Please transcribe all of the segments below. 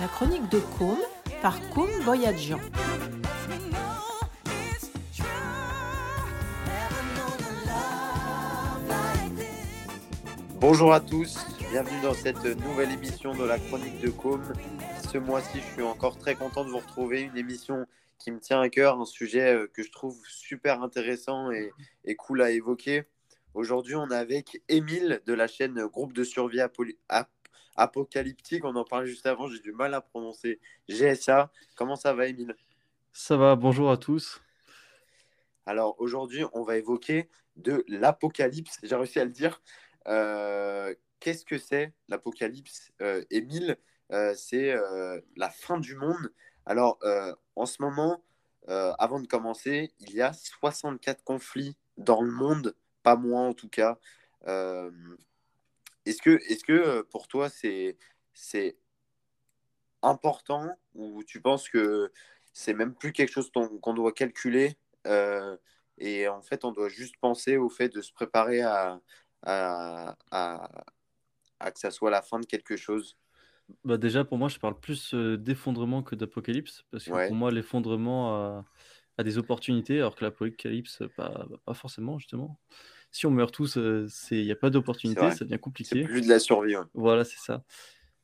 La chronique de Côme par Côme Voyageant. Bonjour à tous, bienvenue dans cette nouvelle émission de la chronique de Côme. Ce mois-ci, je suis encore très content de vous retrouver. Une émission qui me tient à cœur, un sujet euh, que je trouve super intéressant et, cool à évoquer. Aujourd'hui, on est avec Émile de la chaîne Groupe de survie Apoli- Ap- apocalyptique. On en parlait juste avant, j'ai du mal à prononcer GSA. Comment ça va, Émile? Ça va, bonjour à tous. Alors aujourd'hui, on va évoquer de l'apocalypse. J'ai réussi à le dire. Euh, Qu'est-ce que c'est l'apocalypse? Euh, Émile, euh, c'est euh, la fin du monde. Alors en ce moment, euh, avant de commencer, il y a 64 conflits dans le monde, pas moins en tout cas. Euh, est-ce que, est-ce que euh, pour toi c'est important ou tu penses que c'est même plus quelque chose qu'on doit calculer euh, et en fait on doit juste penser au fait de se préparer à, à, à, à que ça soit la fin de quelque chose? Bah déjà, pour moi, je parle plus euh, d'effondrement que d'apocalypse, parce que Ouais. pour moi, l'effondrement a, a des opportunités, alors que l'apocalypse, pas, pas forcément, justement. Si on meurt tous, euh, c'est- il n'y a pas C'est d'opportunité, ça devient C'est compliqué. plus de la survie. ouais. Voilà, c'est ça.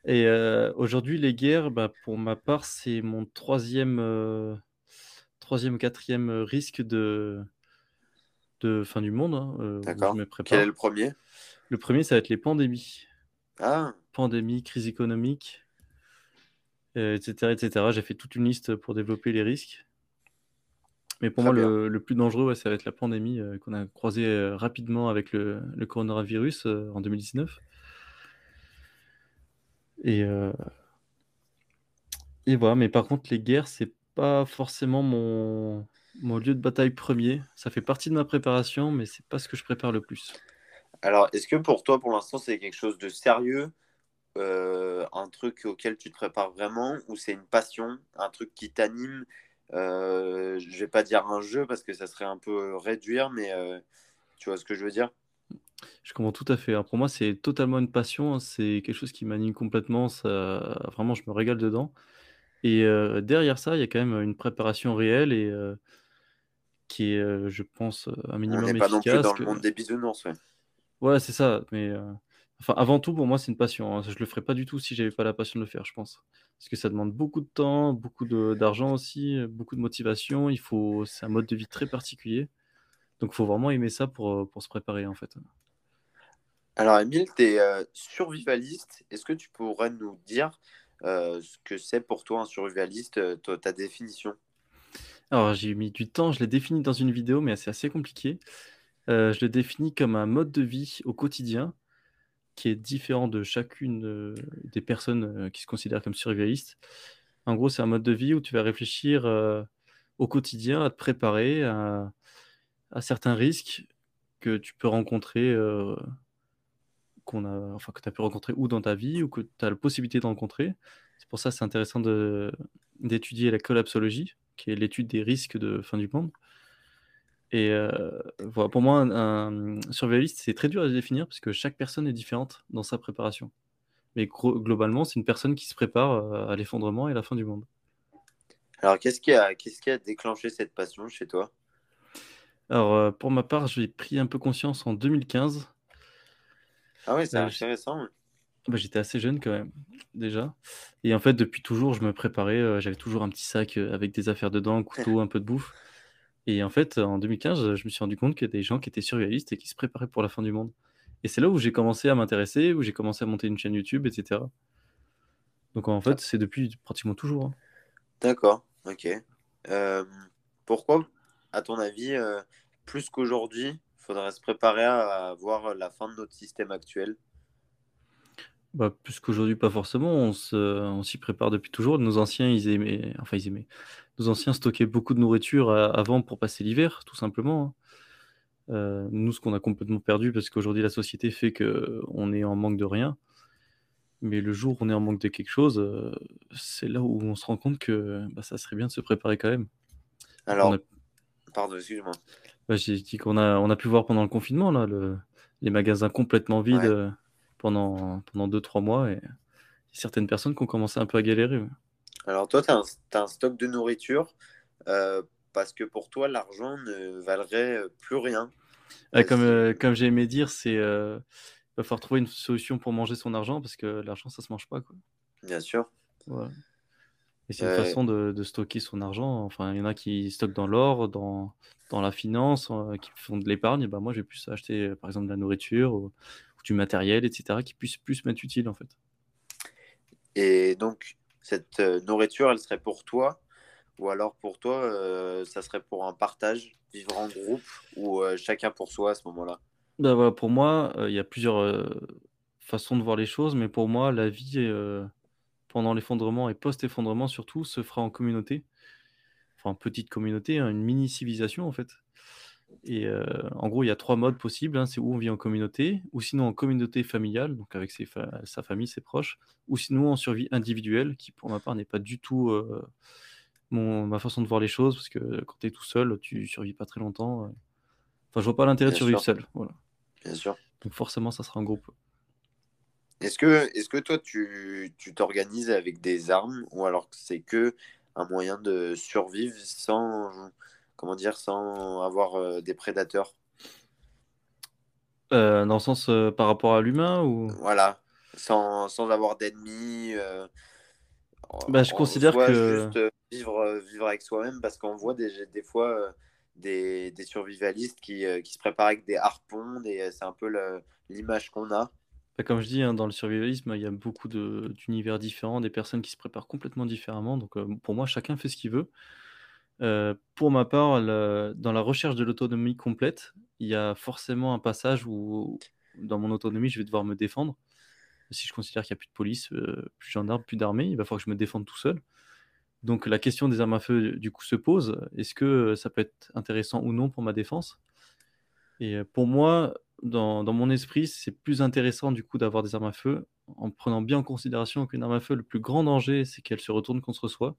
Et euh, aujourd'hui, les guerres, bah, pour ma part, c'est mon troisième, euh, troisième, quatrième risque de, de fin du monde, hein, D'accord. Quel est le premier? Le premier, ça va être les pandémies. Ah, pandémie, crise économique, euh, etc., etc. J'ai fait toute une liste pour développer les risques. Mais pour très moi, le, le plus dangereux, ouais, ça va être la pandémie euh, qu'on a croisée euh, rapidement avec le, le coronavirus euh, en 2019. Et, et voilà, mais par contre, les guerres, c'est pas forcément mon, mon lieu de bataille premier. Ça fait partie de ma préparation, mais c'est pas ce que je prépare le plus. Alors, est-ce que pour toi, pour l'instant, c'est quelque chose de sérieux, un truc auquel tu te prépares vraiment, ou c'est une passion, un truc qui t'anime euh, Je vais pas dire un jeu parce que ça serait un peu réduire, mais euh, tu vois ce que je veux dire? Je comprends tout à fait. hein. Pour moi, c'est totalement une passion. hein. C'est quelque chose qui m'anime complètement. Ça... Vraiment, je me régale dedans. Et euh, derrière ça, il y a quand même une préparation réelle et euh, qui est, euh, je pense, un On minimum n'est pas non plus dans que- le monde des bisounours. ouais. Ouais, c'est ça. Mais euh, enfin, avant tout, pour moi, c'est une passion. hein. Je le ferais pas du tout si j'avais pas la passion de le faire, je pense. Parce que ça demande beaucoup de temps, beaucoup d'argent aussi, euh, beaucoup de motivation. Il faut, c'est un mode de vie très particulier. Donc, il faut vraiment aimer ça pour, euh, pour se préparer, en fait. Alors, Emile, tu es survivaliste. Est-ce que tu pourrais nous dire euh, ce que c'est pour toi un survivaliste, euh, ta, définition? Alors, j'ai mis du temps, je l'ai défini dans une vidéo, mais c'est assez compliqué. Euh, je le définis comme un mode de vie au quotidien qui est différent de chacune euh, des personnes euh, qui se considèrent comme survivalistes. En gros, c'est un mode de vie où tu vas réfléchir euh, au quotidien, à te préparer à, certains risques que tu peux rencontrer, a, enfin, que tu as pu rencontrer ou dans ta vie ou que tu as la possibilité de rencontrer. C'est pour ça que c'est intéressant d'étudier la collapsologie, qui est l'étude des risques de fin du monde. Et euh, voilà, pour moi, un, un survivaliste, c'est très dur à définir parce que chaque personne est différente dans sa préparation. Mais gro- globalement, c'est une personne qui se prépare euh, à l'effondrement et à la fin du monde. Alors, qu'est-ce qui a, qu'est-ce qui a déclenché cette passion chez toi? Alors, euh, pour ma part, j'ai pris un peu conscience en 2015. Ah ouais, c'est Euh, intéressant. ouais. Bah, j'étais assez jeune quand même, déjà. Et en fait, depuis toujours, je me préparais. J'avais toujours un petit sac avec des affaires dedans, un couteau, un peu de bouffe. Et en fait, en 2015, je me suis rendu compte qu'il y a des gens qui étaient survivalistes et qui se préparaient pour la fin du monde. Et c'est là où j'ai commencé à m'intéresser, où j'ai commencé à monter une chaîne YouTube, etc. Donc en fait, c'est depuis pratiquement toujours. hein. D'accord, ok. Euh, pourquoi, à ton avis, euh, plus qu'aujourd'hui, faudrait se préparer à voir la fin de notre système actuel? Bah, plus qu'aujourd'hui, pas forcément. On se, on s'y prépare depuis toujours. Nos anciens, ils aimaient, enfin, ils aimaient. Nos anciens stockaient beaucoup de nourriture à- avant pour passer l'hiver, tout simplement. hein. Euh, nous, ce qu'on a complètement perdu, parce qu'aujourd'hui, la société fait que on est en manque de rien. Mais le jour où on est en manque de quelque chose, euh, c'est là où on se rend compte que bah, ça serait bien de se préparer quand même. Alors, On a- pardon, excuse-moi. bah, j'ai dit qu'on a, on a pu voir pendant le confinement, là, le- les magasins complètement vides Ouais. euh, pendant, pendant 2-3 mois. Et certaines personnes qui ont commencé un peu à galérer. Alors toi, tu as, un stock de nourriture euh, parce que pour toi, l'argent ne valerait plus rien. comme, comme j'ai aimé dire, c'est il va falloir trouver une solution pour manger son argent parce que l'argent, ça se mange pas. Quoi. Bien sûr. Et c'est une façon de, stocker son argent. Enfin, il y en a qui stockent dans l'or, dans, dans la finance, qui font de l'épargne. Bah, moi, j'ai pu acheter, par exemple, de la nourriture ou, du matériel, etc., qui puisse plus m'être utile, en fait. Et donc, cette nourriture, elle serait pour toi Ou alors pour toi, ça serait pour un partage, vivre en groupe, ou chacun pour soi à ce moment-là? Bah, voilà, Pour moi, il y a plusieurs façons de voir les choses, mais pour moi, la vie pendant l'effondrement et post-effondrement surtout, se fera en communauté. Enfin, petite communauté, hein, une mini-civilisation en fait. Et euh, en gros, il y a trois modes possibles. Hein. c'est où on vit en communauté, ou sinon en communauté familiale, donc avec sa famille, ses proches, ou sinon en survie individuelle, qui pour ma part n'est pas du tout euh, mon, ma façon de voir les choses, parce que quand tu es tout seul, tu survis pas très longtemps. Euh. Enfin, je vois pas l'intérêt de survivre seul. Voilà. Bien sûr. Donc forcément, ça sera un groupe. Est-ce que, est que toi, tu t'organises avec des armes ou alors c'est que un moyen de survivre sans, comment dire, sans avoir euh, des prédateurs euh, Dans le sens euh, par rapport à l'humain ou? Voilà, sans, sans avoir d'ennemis. bah, je considère que. Juste vivre, vivre avec soi-même parce qu'on voit des, des fois des, des, survivalistes qui, qui, se préparent avec des harpons, et c'est un peu l'image qu'on a. Bah, comme je dis, hein, dans le survivalisme, il y a beaucoup d'univers différents, des personnes qui se préparent complètement différemment. Donc, euh, pour moi, chacun fait ce qu'il veut. Euh, pour ma part, dans la recherche de l'autonomie complète, il y a forcément un passage où, dans mon autonomie, je vais devoir me défendre. Si je considère qu'il n'y a plus de police, euh, plus de gendarmes, plus d'armée, il va falloir que je me défende tout seul. Donc, la question des armes à feu, du coup, se pose. Est-ce que ça peut être intéressant ou non pour ma défense? Et pour moi, dans, mon esprit, c'est plus intéressant du coup d'avoir des armes à feu en prenant bien en considération qu'une arme à feu, le plus grand danger, c'est qu'elle se retourne contre soi.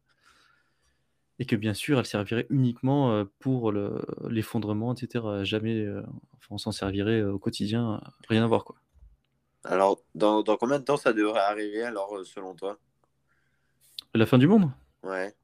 Et que bien sûr, elle servirait uniquement euh, pour l'effondrement, etc. Jamais, euh, enfin, on s'en servirait euh, au quotidien, rien à voir quoi. Alors, dans, combien de temps ça devrait arriver alors, selon toi? La fin du monde? Ouais.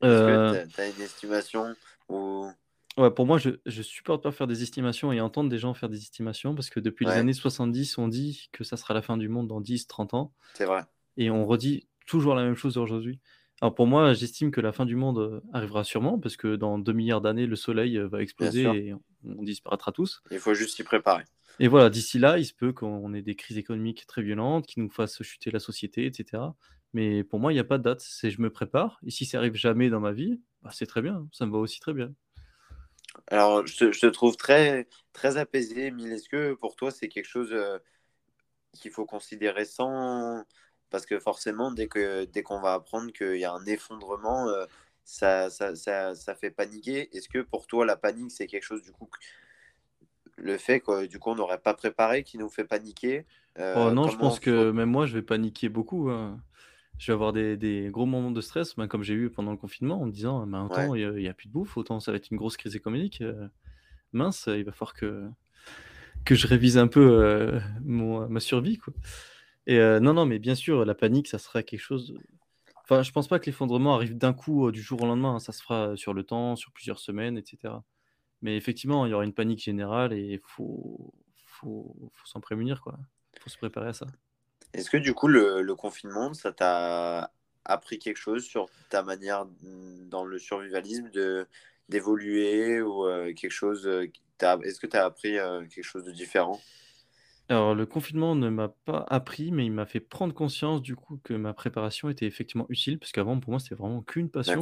Est-ce que tu as une estimation ou? Ouais, pour moi, je, je supporte pas faire des estimations et entendre des gens faire des estimations parce que depuis les années 70, on dit que ça sera la fin du monde dans 10, 30 ans C'est vrai. et on redit toujours la même chose aujourd'hui. Alors pour moi, j'estime que la fin du monde euh, arrivera sûrement parce que dans 2 milliards d'années, le soleil euh, va exploser et on disparaîtra tous. Il faut juste s'y préparer. Et voilà, d'ici là, il se peut qu'on ait des crises économiques très violentes qui nous fassent chuter la société, etc. Mais pour moi, il n'y a pas de date. C'est je me prépare. Et si ça arrive jamais dans ma vie, bah, c'est très bien. Ça me va aussi très bien. Alors, je te, trouve très, très apaisé, Emile. Est-ce que pour toi, c'est quelque chose euh, qu'il faut considérer sans. Parce que forcément, dès qu'on dès qu'on va apprendre qu'il y a un effondrement, euh, ça, ça, ça, ça, fait paniquer. Est-ce que pour toi, la panique, c'est quelque chose, du coup, le fait que du coup, on n'aurait pas préparé qui nous fait paniquer euh, oh Non, je pense que même moi, je vais paniquer beaucoup. Hein je vais avoir des, gros moments de stress, ben, comme j'ai eu pendant le confinement, en me disant, ben, autant il n'y a, plus de bouffe, autant ça va être une grosse crise économique. Euh, mince, il va falloir que, que je révise un peu euh, ma survie. Quoi. Et euh, non, non, mais bien sûr, la panique, ça sera quelque chose. Enfin, je pense pas que l'effondrement arrive d'un coup, du jour au lendemain. Hein. ça se fera sur le temps, sur plusieurs semaines, etc. Mais effectivement, il y aura une panique générale et il faut, faut, faut s'en prémunir. Il faut se préparer à ça. Est-ce que du coup, le, confinement, ça t'a appris quelque chose sur ta manière dans le survivalisme d'évoluer ou euh, quelque chose euh, Est-ce que tu as appris euh, quelque chose de différent? Alors, le confinement ne m'a pas appris, mais il m'a fait prendre conscience du coup que ma préparation était effectivement utile, parce qu'avant, pour moi, c'était vraiment qu'une passion.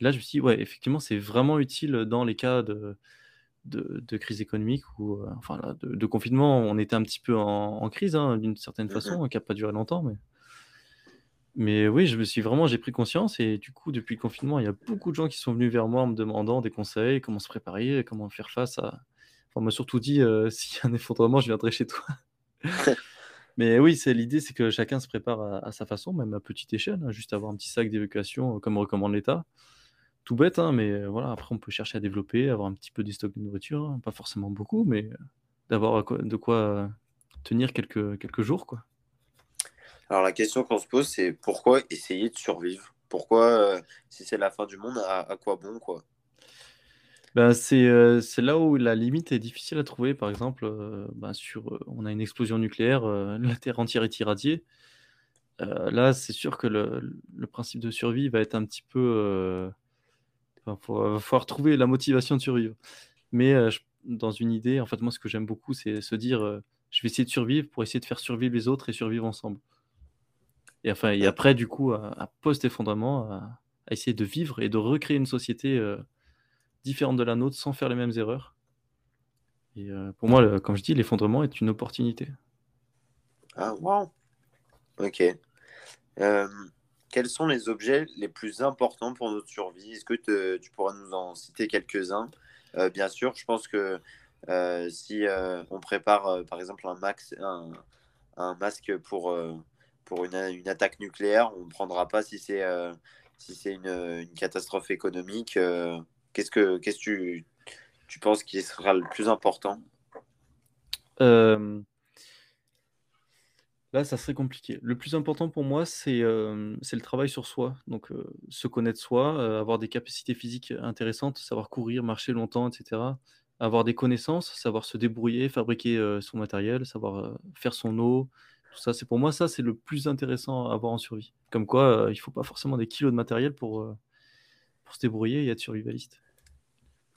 Là, je me suis dit, ouais, effectivement, c'est vraiment utile dans les cas de, de, crise économique ou euh, enfin de, confinement, on était un petit peu en, crise hein, d'une certaine mmh façon, hein, qui n'a pas duré longtemps, mais mais oui, je me suis vraiment, j'ai pris conscience et du coup, depuis le confinement, il y a beaucoup de gens qui sont venus vers moi en me demandant des conseils, comment se préparer, comment faire face à. On m'a surtout dit euh, s'il y a un effondrement, je viendrai chez toi. Mais oui, c'est l'idée, c'est que chacun se prépare à, sa façon, même à petite échelle, hein, juste avoir un petit sac d'évacuation euh, comme recommande l'État tout bête, hein, mais euh, voilà, après on peut chercher à développer, avoir un petit peu des stocks de nourriture, hein, pas forcément beaucoup, mais d'avoir de quoi tenir quelques, quelques jours. Quoi. Alors la question qu'on se pose, c'est pourquoi essayer de survivre? Pourquoi, euh, si c'est la fin du monde, à, quoi bon quoi? Ben, c'est c'est là où la limite est difficile à trouver. Par exemple, ben, sur, on a une explosion nucléaire, la Terre entière est irradiée. là, c'est sûr que le, le, principe de survie va être un petit peu. Il va falloir trouver la motivation de survivre. Mais dans une idée, en fait, moi, ce que j'aime beaucoup, c'est se dire je vais essayer de survivre pour essayer de faire survivre les autres et survivre ensemble. Et, enfin, et après, du coup, à, post-effondrement, à, essayer de vivre et de recréer une société euh, différente de la nôtre sans faire les mêmes erreurs. Et euh, pour moi, comme je dis, l'effondrement est une opportunité. Ah, wow. Ok. Euh, quels sont les objets les plus importants pour notre survie? Est-ce que tu pourras nous en citer quelques-uns? Bien sûr, je pense que si on prépare, par exemple, un, masque pour une, attaque nucléaire. On ne prendra pas si c'est euh, une, catastrophe économique. Euh, qu'est-ce que qu'est-ce que tu, tu penses qui sera le plus important? Euh, Là, ça serait compliqué. Le plus important pour moi, c'est c'est le travail sur soi. Donc, se connaître soi, avoir des capacités physiques intéressantes, savoir courir, marcher longtemps, etc. Avoir des connaissances, savoir se débrouiller, fabriquer son matériel, savoir faire son eau, ça, c'est pour moi, ça, c'est le plus intéressant à avoir en survie. Comme quoi, euh, il faut pas forcément des kilos de matériel pour, euh, pour se débrouiller et être survivaliste.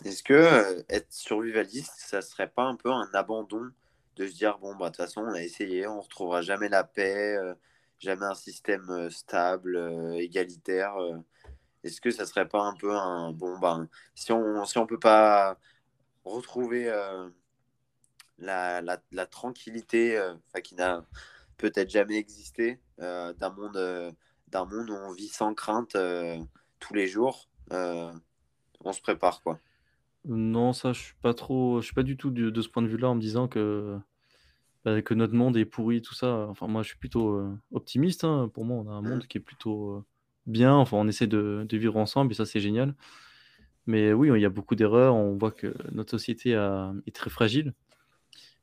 Est-ce que euh, être survivaliste, ça serait pas un peu un abandon de se dire bon bah de toute façon on a essayé, on retrouvera jamais la paix, jamais un système stable, égalitaire. Est-ce que ça serait pas un peu un bon ben si on si on peut pas retrouver la, la, tranquillité, qui n'a peut-être jamais existé, euh, d'un monde, euh, d'un monde où on vit sans crainte euh, tous les jours. on se prépare quoi. Non, ça, je suis pas trop, je suis pas du tout de, ce point de vue-là en me disant que bah, que notre monde est pourri, tout ça. Enfin, moi, je suis plutôt optimiste. Hein. Pour moi, on a un monde qui est plutôt bien. Enfin, on essaie de, de, vivre ensemble et ça, c'est génial. Mais oui, il y a beaucoup d'erreurs. On voit que notre société est très fragile.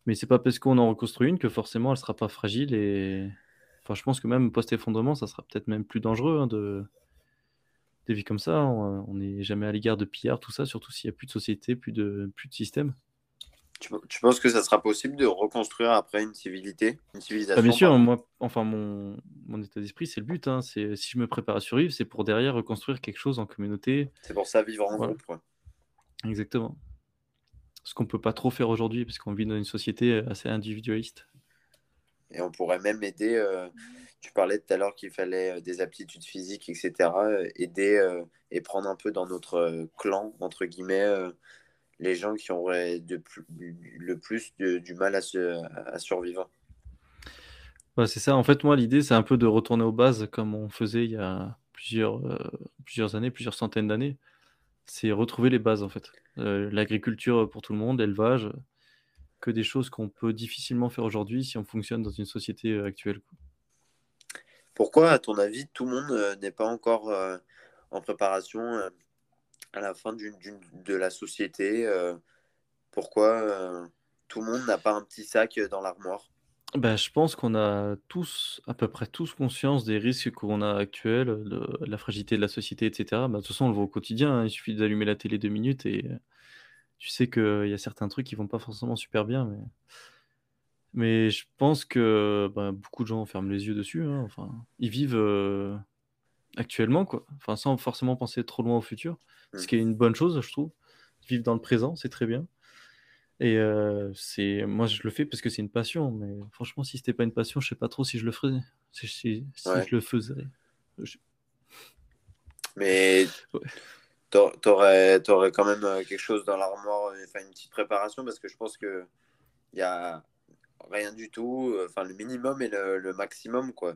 Mais c'est pas parce qu'on en reconstruit une que forcément elle sera pas fragile et enfin je pense que même post-effondrement ça sera peut-être même plus dangereux hein, de des vies comme ça. On n'est jamais à l'égard de pillards, tout ça, surtout s'il n'y a plus de société, plus de, plus de système. Tu, tu, penses que ça sera possible de reconstruire après une civilité, une civilisation ah, Bien sûr, moi, enfin mon, mon état d'esprit, c'est le but. Hein, c'est si je me prépare à survivre, c'est pour derrière reconstruire quelque chose en communauté. C'est pour ça vivre en groupe. Exactement ce qu'on peut pas trop faire aujourd'hui, parce qu'on vit dans une société assez individualiste. Et on pourrait même aider, euh, tu parlais tout à l'heure qu'il fallait euh, des aptitudes physiques, etc., euh, aider et prendre un peu dans notre clan, entre guillemets, les gens qui auraient de le plus du mal à, se, à survivre. Ouais, c'est ça. En fait, moi, l'idée, c'est un peu de retourner aux bases comme on faisait il y a plusieurs, plusieurs années, plusieurs centaines d'années. C'est retrouver les bases, en fait. L'agriculture pour tout le monde, l'élevage, que des choses qu'on peut difficilement faire aujourd'hui si on fonctionne dans une société euh, actuelle. Pourquoi, à ton avis, tout le monde euh, n'est pas encore en préparation à la fin de la société Pourquoi tout le monde n'a pas un petit sac dans l'armoire? Bah, je pense qu'on a tous, à peu près tous conscience des risques qu'on a actuels, de la fragilité de la société etc. Bah, de toute façon, on le voit au quotidien, hein. Il suffit d'allumer la télé deux minutes et tu sais qu'il y a certains trucs qui vont pas forcément super bien, mais mais je pense que, bah, beaucoup de gens ferment les yeux dessus, hein. Enfin, ils vivent, actuellement, quoi. Enfin, sans forcément penser trop loin au futur, ce mmh. qui est une bonne chose, je trouve. Vivre dans le présent, c'est très bien. Et c'est moi je le fais parce que c'est une passion, mais franchement si c'était pas une passion, je sais pas trop si je le ferais. Si, si, je le faisais. Mais t'aurais aurais quand même quelque chose dans l'armoire, enfin une petite préparation parce que je pense que il y a rien du tout, enfin le minimum et le, maximum quoi.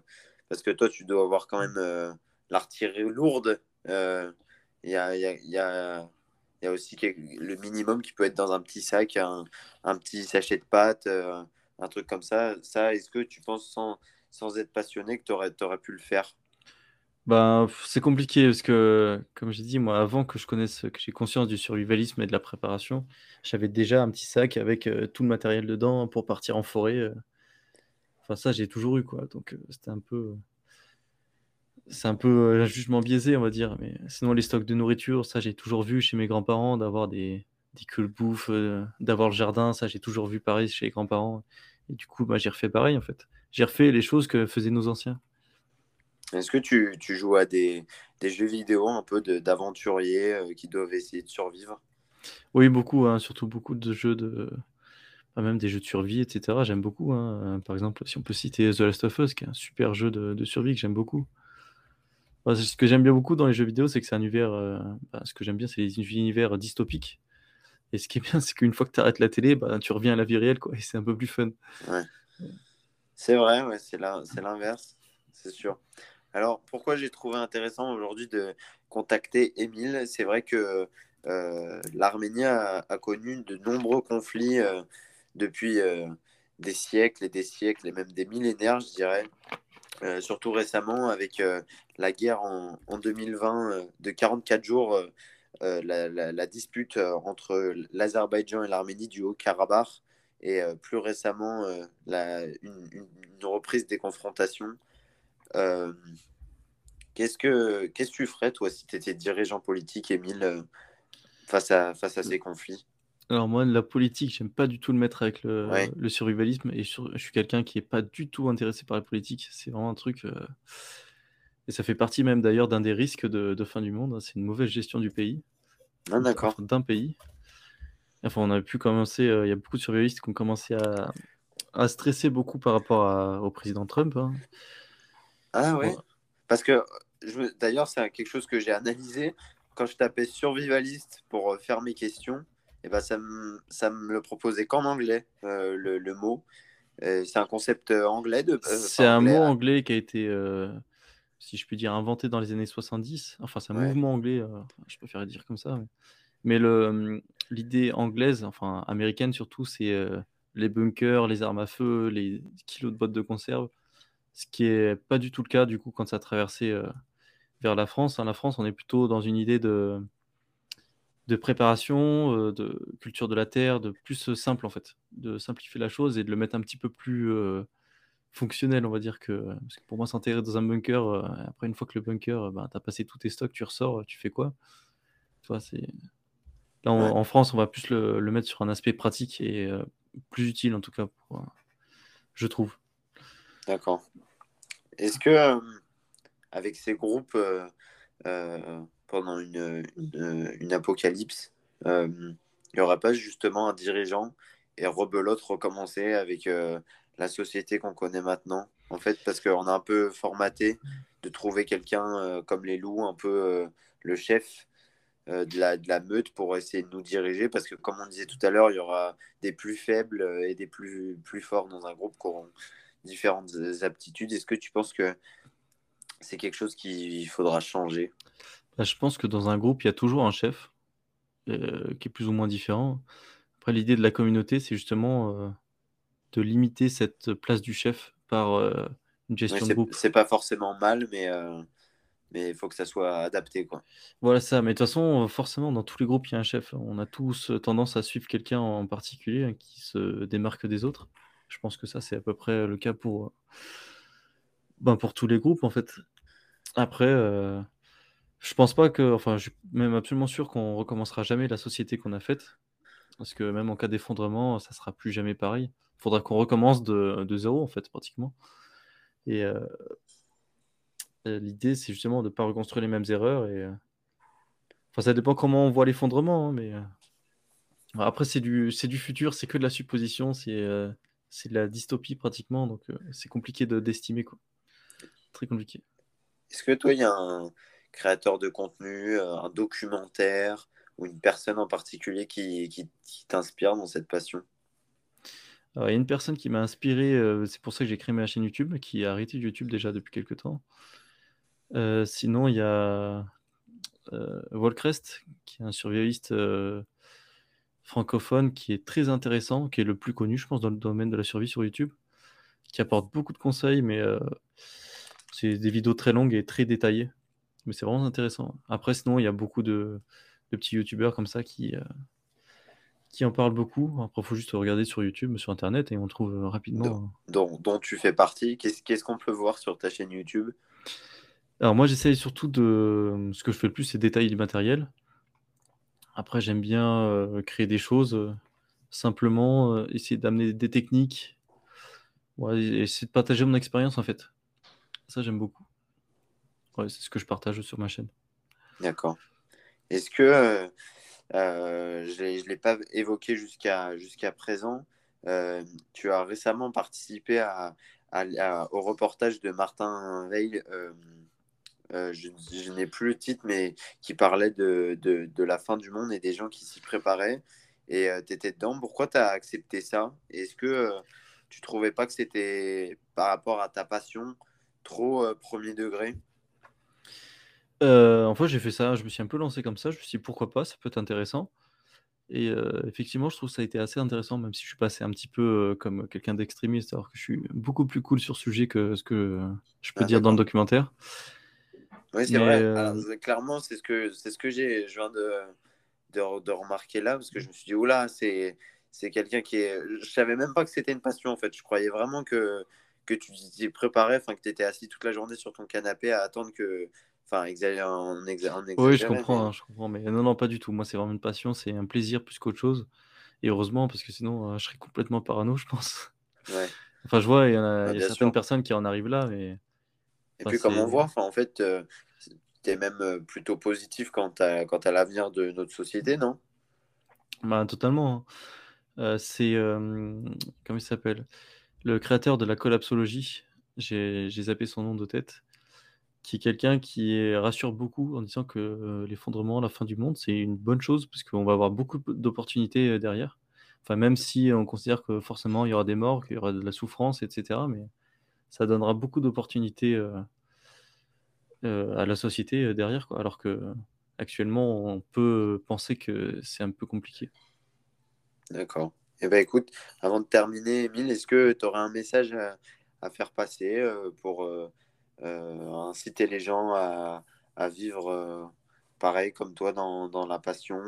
Parce que toi tu dois avoir quand même l'artillerie lourde. Il y a, y, a, y y a aussi le minimum qui peut être dans un petit sac, un, un petit sachet de pâtes, euh, un truc comme ça. Ça, est-ce que tu penses sans, sans être passionné que tu aurais, pu le faire? Ben, c'est compliqué parce que, comme j'ai dit, moi, avant que je connaisse, que j'ai conscience du survivalisme et de la préparation, j'avais déjà un petit sac avec euh, tout le matériel dedans pour partir en forêt. Euh. Enfin, ça, j'ai toujours eu, quoi. Donc, c'était un peu. C'est un peu un jugement biaisé, on va dire. Mais sinon, les stocks de nourriture, ça, j'ai toujours vu chez mes grands-parents d'avoir des, des bouffe, d'avoir le jardin. Ça, j'ai toujours vu pareil chez les grands-parents. Et du coup, bah, j'ai refait pareil, en fait. J'ai refait les choses que faisaient nos anciens. Est-ce que tu, tu, joues à des, des, jeux vidéo un peu d'aventuriers euh, qui doivent essayer de survivre? Oui, beaucoup, hein, surtout beaucoup de jeux de. même des jeux de survie, etc. J'aime beaucoup. Hein. Par exemple, si on peut citer The Last of Us, qui est un super jeu de, de survie que j'aime beaucoup. ce que j'aime bien beaucoup dans les jeux vidéo, c'est que c'est un univers. Euh, ce que j'aime bien, c'est les univers dystopiques. Et ce qui est bien, c'est qu'une fois que tu arrêtes la télé, bah, tu reviens à la vie réelle, quoi, et c'est un peu plus fun. Ouais. C'est vrai, ouais, c'est l'inverse, c'est sûr. Alors, pourquoi j'ai trouvé intéressant aujourd'hui de contacter Émile? C'est vrai que euh, l'Arménie a, connu de nombreux conflits euh, depuis euh, des siècles et des siècles, et même des millénaires, je dirais. surtout récemment, avec la guerre en, 2020 de 44 jours, la, dispute entre l'Azerbaïdjan et l'Arménie du Haut-Karabakh, et plus récemment, une, reprise des confrontations euh, qu'est-ce que qu'est-ce que tu ferais toi si tu étais dirigeant politique, Émile, euh, face à face à ces conflits? Alors moi, la politique, j'aime pas du tout le mettre avec le, le survivalisme et je suis quelqu'un qui est pas du tout intéressé par la politique. C'est vraiment un truc euh, et ça fait partie même d'ailleurs d'un des risques de, fin du monde. Hein. C'est une mauvaise gestion du pays. Ah, d'accord. D'un pays. Enfin, on a pu commencer. Il y a beaucoup de survivalistes qui ont commencé à, à stresser beaucoup par rapport au président Trump. Hein. Ah ouais Parce que d'ailleurs, c'est quelque chose que j'ai analysé. Quand je tapais survivaliste pour euh, faire mes questions, et eh ben ça, me, ça me le proposait qu'en anglais, euh, le, le, mot. C'est un concept euh, anglais de. c'est un mot anglais qui a été, si je puis dire, inventé dans les années 70. Enfin, c'est un mouvement anglais, je préfère dire comme ça. Mais, le, l'idée anglaise, enfin américaine surtout, c'est les bunkers, les armes à feu, les kilos de bottes de conserve ce qui est pas du tout le cas du coup quand ça a traversé euh, vers la France. Hein. La France, on est plutôt dans une idée de, de préparation, euh, de culture de la terre, de plus simple en fait, de simplifier la chose et de le mettre un petit peu plus euh, fonctionnel, on va dire que, parce que pour moi s'enterrer dans un bunker, après une fois que le bunker, ben, tu as passé tous tes stocks, tu ressors, tu fais quoi? Toi, c'est... Là, en France, on va plus le, le, mettre sur un aspect pratique et plus utile en tout cas, pour, je trouve. D'accord. Est-ce que, euh, avec ces groupes, euh, euh, pendant une, une, apocalypse, il n'y aura pas justement un dirigeant et rebelote recommencer avec la société qu'on connaît maintenant En fait, parce qu'on a un peu formaté de trouver quelqu'un comme les loups, un peu le chef de, la, de la meute pour essayer de nous diriger. Parce que, comme on disait tout à l'heure, il y aura des plus faibles et des plus, plus forts dans un groupe qu'on différentes aptitudes. Est-ce que tu penses que c'est quelque chose qu'il faudra changer? Bah, Je pense que dans un groupe, il y a toujours un chef euh, qui est plus ou moins différent. Après, l'idée de la communauté, c'est justement euh, de limiter cette place du chef par euh, une gestion de groupe. C'est pas forcément mal, mais mais il faut que ça soit adapté. Quoi. Voilà ça, mais de toute façon, forcément, dans tous les groupes, il y a un chef. On a tous tendance à suivre quelqu'un en particulier hein, qui se démarque des autres. Je pense que ça, c'est à peu près le cas pour, ben, pour tous les groupes, en fait. Après, euh, je pense pas que, enfin, je suis même absolument sûr qu'on recommencera jamais la société qu'on a faite. Parce que même en cas d'effondrement, ça sera plus jamais pareil. Il faudra qu'on recommence de, de, zéro, en fait, pratiquement. Et euh, l'idée, c'est justement de ne pas reconstruire les mêmes erreurs. Et, euh, enfin, ça dépend comment on voit l'effondrement, hein, mais après, c'est du, du futur, c'est que de la supposition, c'est c'est de la dystopie pratiquement, donc euh, c'est compliqué d'estimer. quoi. Très compliqué. Est-ce que toi, il y a un créateur de contenu, euh, un documentaire ou une personne en particulier qui, qui, t'inspire dans cette passion? Il y a une personne qui m'a inspiré, euh, c'est pour ça que j'ai créé ma chaîne YouTube, qui a arrêté YouTube déjà depuis quelques temps. sinon, il y a Volcrest, qui est un survivaliste francophone qui est très intéressant, qui est le plus connu, je pense, dans le domaine de la survie sur YouTube, qui apporte beaucoup de conseils, mais euh, c'est des vidéos très longues et très détaillées. Mais c'est vraiment intéressant. Après, sinon, il y a beaucoup de, petits YouTubeurs comme ça qui, euh, qui en parle beaucoup. Après, il faut juste regarder sur YouTube, sur Internet, et on trouve euh, rapidement. Dont, dont, tu fais partie. Qu'est-ce qu'on peut voir sur ta chaîne YouTube? Alors moi, j'essaye surtout de... Ce que je fais le plus, c'est détailler du matériel. Après, j'aime bien créer des choses, simplement essayer d'amener des techniques, essayer de partager mon expérience en fait. Ça, j'aime beaucoup. Ouais, c'est ce que je partage sur ma chaîne. D'accord. Est-ce que je ne l'ai pas évoqué jusqu'à présent Tu as récemment participé à, au reportage de Martin Veil je, n'ai plus le titre, mais qui parlait de, de, la fin du monde et des gens qui s'y préparaient. Et euh, tu étais dedans. Pourquoi tu as accepté ça? Est-ce que euh, tu trouvais pas que c'était par rapport à ta passion trop premier degré? En fait, j'ai fait ça. Je me suis un peu lancé comme ça. Je me suis dit pourquoi pas, ça peut être intéressant. Et effectivement, je trouve que ça a été assez intéressant, même si je suis passé un petit peu comme quelqu'un d'extrémiste, alors que je suis beaucoup plus cool sur ce sujet que ce que je peux ah, dire dans le documentaire. Oui, c'est vrai. Euh, clairement, c'est ce que, c'est ce que j'ai, je viens de, de, de, remarquer là, parce que je me suis dit, oula, c'est, c'est quelqu'un qui est. Je savais même pas que c'était une passion, en fait. Je croyais vraiment que, que tu t'y préparais, enfin, que tu étais assis toute la journée sur ton canapé à attendre que. Enfin, exagérer en, Oui, je comprends, hein, je comprends. Mais non, non, pas du tout. Moi, c'est vraiment une passion, c'est un plaisir plus qu'autre chose. Et heureusement, parce que sinon, euh, je serais complètement parano, je pense. Ouais. Enfin, je vois, il y, a, bah, certaines personnes qui en arrivent là, mais et puis, comme on voit, en fait, euh, tu es même euh, plutôt positif quant à, quant à l'avenir de notre société, non? Bah, Totalement. Hein. Euh, c'est. comment il s'appelle? Le créateur de la collapsologie, j'ai zappé son nom de tête, qui est quelqu'un qui rassure beaucoup en disant que l'effondrement, la fin du monde, c'est une bonne chose, parce qu'on va avoir beaucoup d'opportunités derrière. Enfin, même si on considère que forcément il y aura des morts, qu'il y aura de la souffrance, etc. Mais ça donnera beaucoup d'opportunités euh, euh, à la société euh, derrière, quoi. alors que actuellement, on peut penser que c'est un peu compliqué. D'accord. Eh ben, écoute, avant de terminer, Emile, est-ce que tu aurais un message à, faire passer pour inciter les gens à, vivre pareil comme toi dans, dans la passion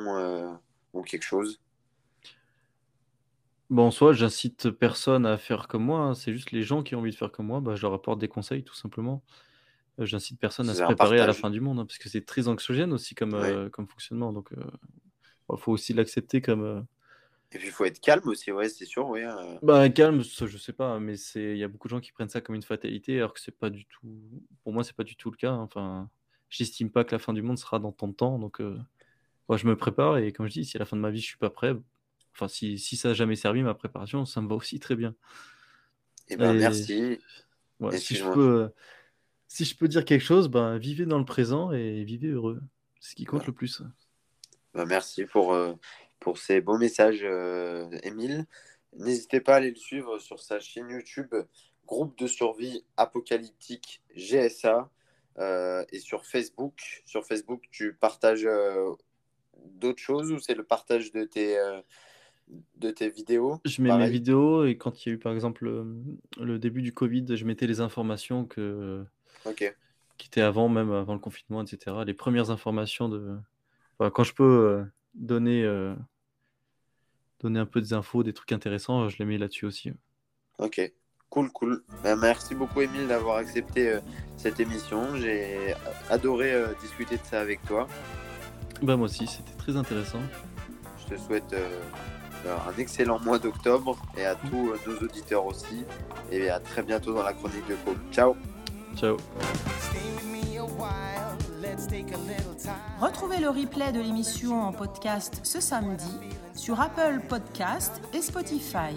ou quelque chose? Bon, soit j'incite personne à faire comme moi, hein, c'est juste les gens qui ont envie de faire comme moi, bah, je leur apporte des conseils tout simplement. Euh, j'incite personne à se préparer à la fin du monde, hein, parce que c'est très anxiogène aussi comme, euh, comme fonctionnement. Donc, il euh, faut aussi l'accepter comme. Et puis il faut être calme aussi, ouais, c'est sûr, oui. Bah, calme, ça, je sais pas, mais c'est il y a beaucoup de gens qui prennent ça comme une fatalité, alors que c'est pas du tout. Pour moi, c'est pas du tout le cas. Hein. Enfin, j'estime pas que la fin du monde sera dans tant de temps, donc moi, je me prépare et comme je dis, si à la fin de ma vie je suis pas prêt, Enfin, si, si ça n'a jamais servi ma préparation, ça me va aussi très bien. Eh ben, merci. si, je peux, si je peux dire quelque chose, ben, vivez dans le présent et vivez heureux. C'est ce qui compte le plus. Ben, merci pour, euh, pour ces beaux messages, euh, Émile. N'hésitez pas à aller le suivre sur sa chaîne YouTube, Groupe de survie apocalyptique GSA. Euh, et sur Facebook, sur Facebook, tu partages d'autres choses ou c'est le partage de tes, de tes vidéos Je mets mes vidéos et quand il y a eu par exemple le, début du Covid, je mettais les informations que, qui étaient avant, même avant le confinement, etc. Les premières informations de. quand je peux euh, donner, euh, donner un peu des infos, des trucs intéressants, je les mets là-dessus aussi. Ok, cool, cool. Ben, merci beaucoup, Émile, d'avoir accepté euh, cette émission. J'ai adoré discuter de ça avec toi. Bah, moi aussi, c'était très intéressant. Je te souhaite un excellent mois d'octobre et à tous euh, nos auditeurs aussi. Et à très bientôt dans la chronique de Paul. Ciao. Ciao. Retrouvez le replay de l'émission en podcast ce samedi sur Apple Podcast et Spotify.